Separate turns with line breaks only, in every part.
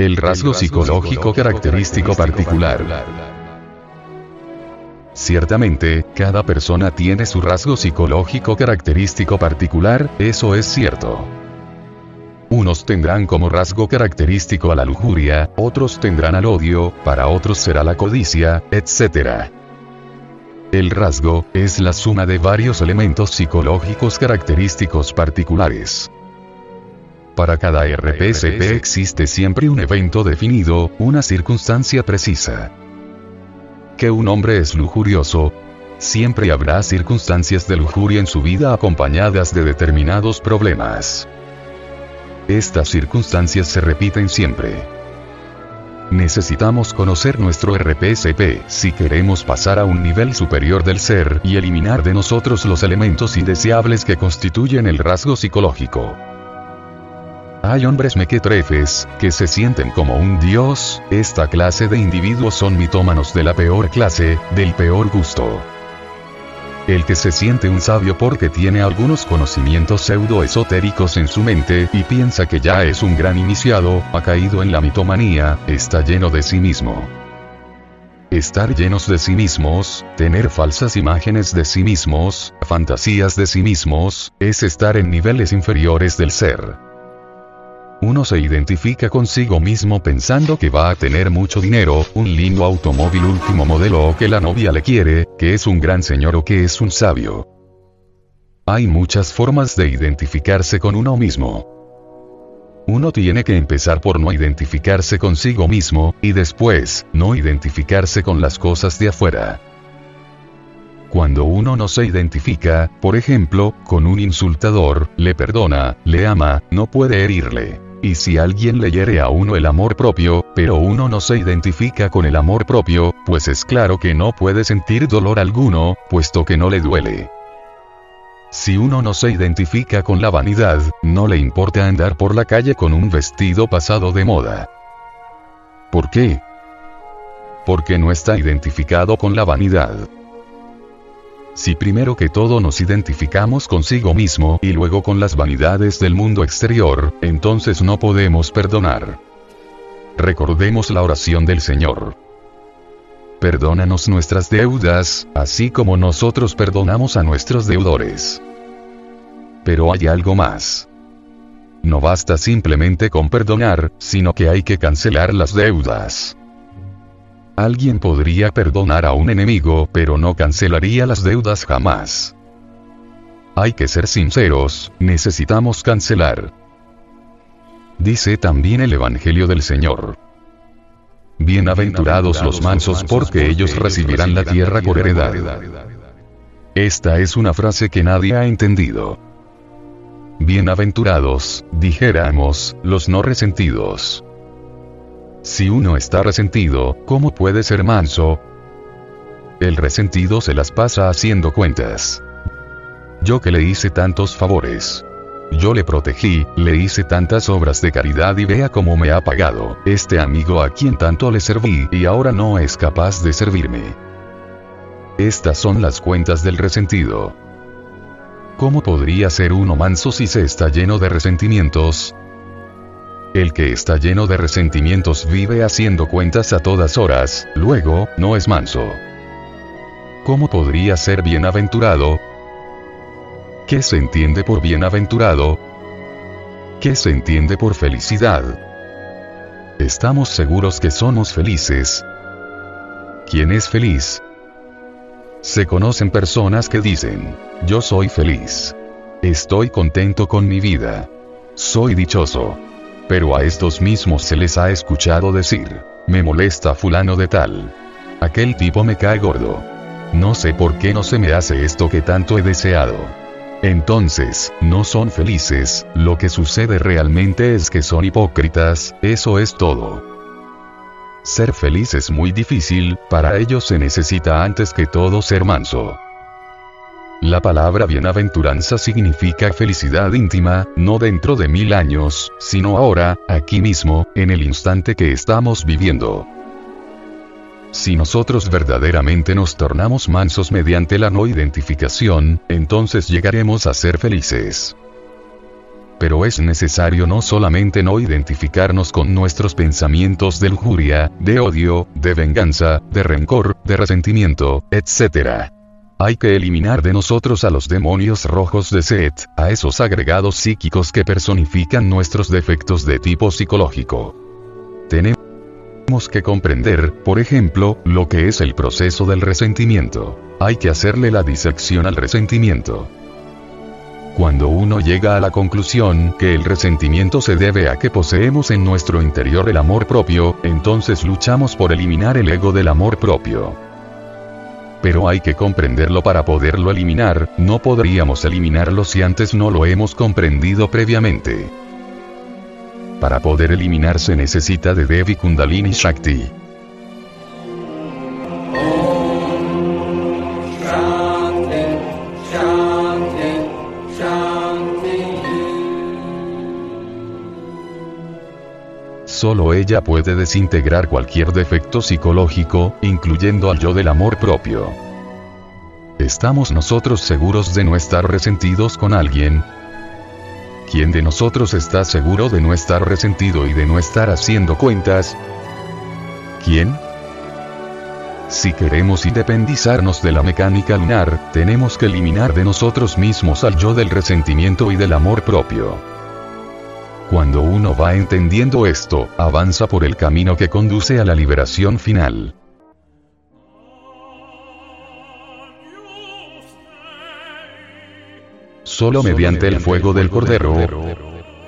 El rasgo psicológico característico particular. Ciertamente, cada persona tiene su rasgo psicológico característico particular, eso es cierto. Unos tendrán como rasgo característico a la lujuria, otros tendrán al odio, para otros será la codicia, etc. El rasgo, es la suma de varios elementos psicológicos característicos particulares. Para cada RPCP existe siempre un evento definido, una circunstancia precisa. Que un hombre es lujurioso, siempre habrá circunstancias de lujuria en su vida acompañadas de determinados problemas. Estas circunstancias se repiten siempre. Necesitamos conocer nuestro RPCP si queremos pasar a un nivel superior del ser y eliminar de nosotros los elementos indeseables que constituyen el rasgo psicológico. Hay hombres mequetrefes, que se sienten como un dios, esta clase de individuos son mitómanos de la peor clase, del peor gusto. El que se siente un sabio porque tiene algunos conocimientos pseudo-esotéricos en su mente y piensa que ya es un gran iniciado, ha caído en la mitomanía, está lleno de sí mismo. Estar llenos de sí mismos, tener falsas imágenes de sí mismos, fantasías de sí mismos, es estar en niveles inferiores del ser. Uno se identifica consigo mismo pensando que va a tener mucho dinero, un lindo automóvil último modelo o que la novia le quiere, que es un gran señor o que es un sabio. Hay muchas formas de identificarse con uno mismo. Uno tiene que empezar por no identificarse consigo mismo, y después, no identificarse con las cosas de afuera. Cuando uno no se identifica, por ejemplo, con un insultador, le perdona, le ama, no puede herirle. Y si alguien le hiere a uno el amor propio, pero uno no se identifica con el amor propio, pues es claro que no puede sentir dolor alguno, puesto que no le duele. Si uno no se identifica con la vanidad, no le importa andar por la calle con un vestido pasado de moda. ¿Por qué? Porque no está identificado con la vanidad. Si primero que todo nos identificamos consigo mismo y luego con las vanidades del mundo exterior, entonces no podemos perdonar. Recordemos la oración del Señor. Perdónanos nuestras deudas, así como nosotros perdonamos a nuestros deudores. Pero hay algo más. No basta simplemente con perdonar, sino que hay que cancelar las deudas. Alguien podría perdonar a un enemigo, pero no cancelaría las deudas jamás. Hay que ser sinceros, necesitamos cancelar. Dice también el Evangelio del Señor. Bienaventurados los mansos porque ellos recibirán la tierra por heredad. Esta es una frase que nadie ha entendido. Bienaventurados, dijéramos, los no resentidos. Si uno está resentido, ¿cómo puede ser manso? El resentido se las pasa haciendo cuentas. Yo que le hice tantos favores. Yo le protegí, le hice tantas obras de caridad y vea cómo me ha pagado, este amigo a quien tanto le serví y ahora no es capaz de servirme. Estas son las cuentas del resentido. ¿Cómo podría ser uno manso si se está lleno de resentimientos? El que está lleno de resentimientos vive haciendo cuentas a todas horas, luego, no es manso. ¿Cómo podría ser bienaventurado? ¿Qué se entiende por bienaventurado? ¿Qué se entiende por felicidad? Estamos seguros que somos felices. ¿Quién es feliz? Se conocen personas que dicen, yo soy feliz. Estoy contento con mi vida. Soy dichoso. Pero a estos mismos se les ha escuchado decir, me molesta fulano de tal. Aquel tipo me cae gordo. No sé por qué no se me hace esto que tanto he deseado. Entonces, no son felices, lo que sucede realmente es que son hipócritas, eso es todo. Ser feliz es muy difícil, para ello se necesita antes que todo ser manso. La palabra bienaventuranza significa felicidad íntima, no dentro de mil años, sino ahora, aquí mismo, en el instante que estamos viviendo. Si nosotros verdaderamente nos tornamos mansos mediante la no identificación, entonces llegaremos a ser felices. pero es necesario no solamente no identificarnos con nuestros pensamientos de lujuria, de odio, de venganza, de rencor, de resentimiento, etc. Hay que eliminar de nosotros a los demonios rojos de Set, a esos agregados psíquicos que personifican nuestros defectos de tipo psicológico. Tenemos que comprender, por ejemplo, lo que es el proceso del resentimiento. Hay que hacerle la disección al resentimiento. Cuando uno llega a la conclusión que el resentimiento se debe a que poseemos en nuestro interior el amor propio, entonces luchamos por eliminar el ego del amor propio. Pero hay que comprenderlo para poderlo eliminar, no podríamos eliminarlo si antes no lo hemos comprendido previamente. Para poder eliminar se necesita de Devi Kundalini Shakti. Solo ella puede desintegrar cualquier defecto psicológico, incluyendo al yo del amor propio. ¿Estamos nosotros seguros de no estar resentidos con alguien? ¿Quién de nosotros está seguro de no estar resentido y de no estar haciendo cuentas? ¿Quién? Si queremos independizarnos de la mecánica lunar, tenemos que eliminar de nosotros mismos al yo del resentimiento y del amor propio. Cuando uno va entendiendo esto, avanza por el camino que conduce a la liberación final. Solo mediante el fuego del Cordero,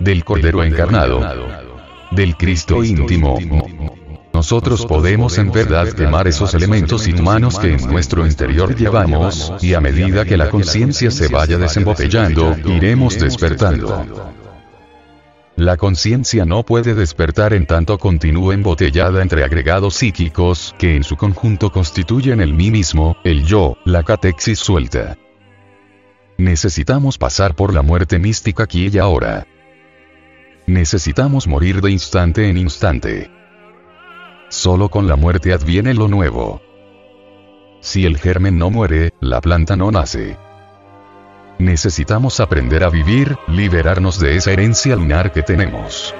del Cordero encarnado, del Cristo íntimo, nosotros podemos en verdad quemar esos elementos inhumanos que en nuestro interior llevamos, y a medida que la conciencia se vaya desembotellando, iremos despertando. La conciencia no puede despertar en tanto continúe embotellada entre agregados psíquicos que en su conjunto constituyen el mí mismo, el yo, la catexis suelta. Necesitamos pasar por la muerte mística aquí y ahora. Necesitamos morir de instante en instante. Solo con la muerte adviene lo nuevo. Si el germen no muere, la planta no nace. Necesitamos aprender a vivir, liberarnos de esa herencia lunar que tenemos.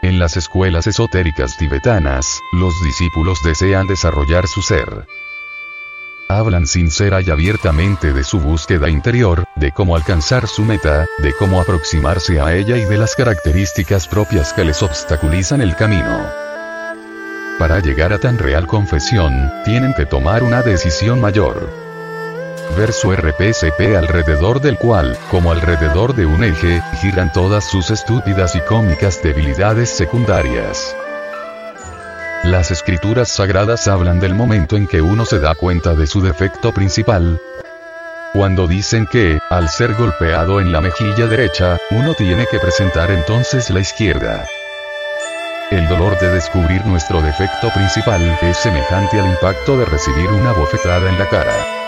En las escuelas esotéricas tibetanas, los discípulos desean desarrollar su ser. Hablan sincera y abiertamente de su búsqueda interior, de cómo alcanzar su meta, de cómo aproximarse a ella y de las características propias que les obstaculizan el camino. Para llegar a tan real confesión, tienen que tomar una decisión mayor verso RPCP alrededor del cual, como alrededor de un eje, giran todas sus estúpidas y cómicas debilidades secundarias. Las escrituras sagradas hablan del momento en que uno se da cuenta de su defecto principal. Cuando dicen que, al ser golpeado en la mejilla derecha, uno tiene que presentar entonces la izquierda. El dolor de descubrir nuestro defecto principal es semejante al impacto de recibir una bofetada en la cara.